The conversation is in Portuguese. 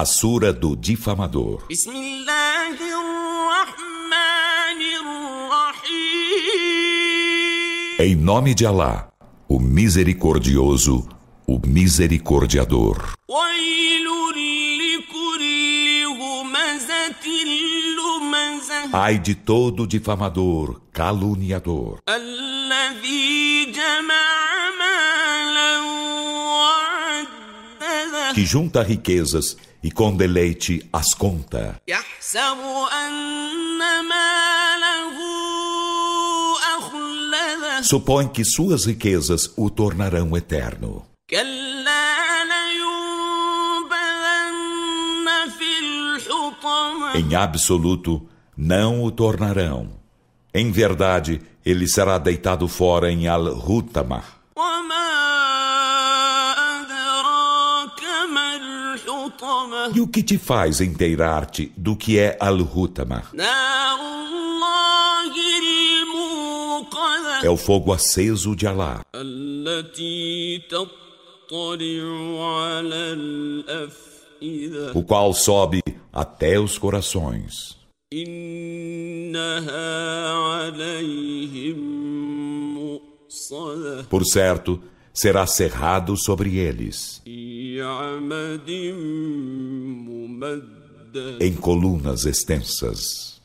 A Sura do Difamador. بسم الله الرحمن الرحيم Em nome de Alá, o Misericordioso, o Misericordiador. ويل لكل همزة لمزة Ai de todo difamador, caluniador, الذي que junta riquezas e com deleite as conta. Supõe que suas riquezas o tornarão eterno. Em absoluto, não o tornarão. Em verdade, ele será deitado fora em Al-Hutamah. E o que te faz inteirar-te do que é Al-Hutama? É o fogo aceso de Alá. O qual sobe até os corações. Por certo, será cerrado sobre eles em colunas extensas.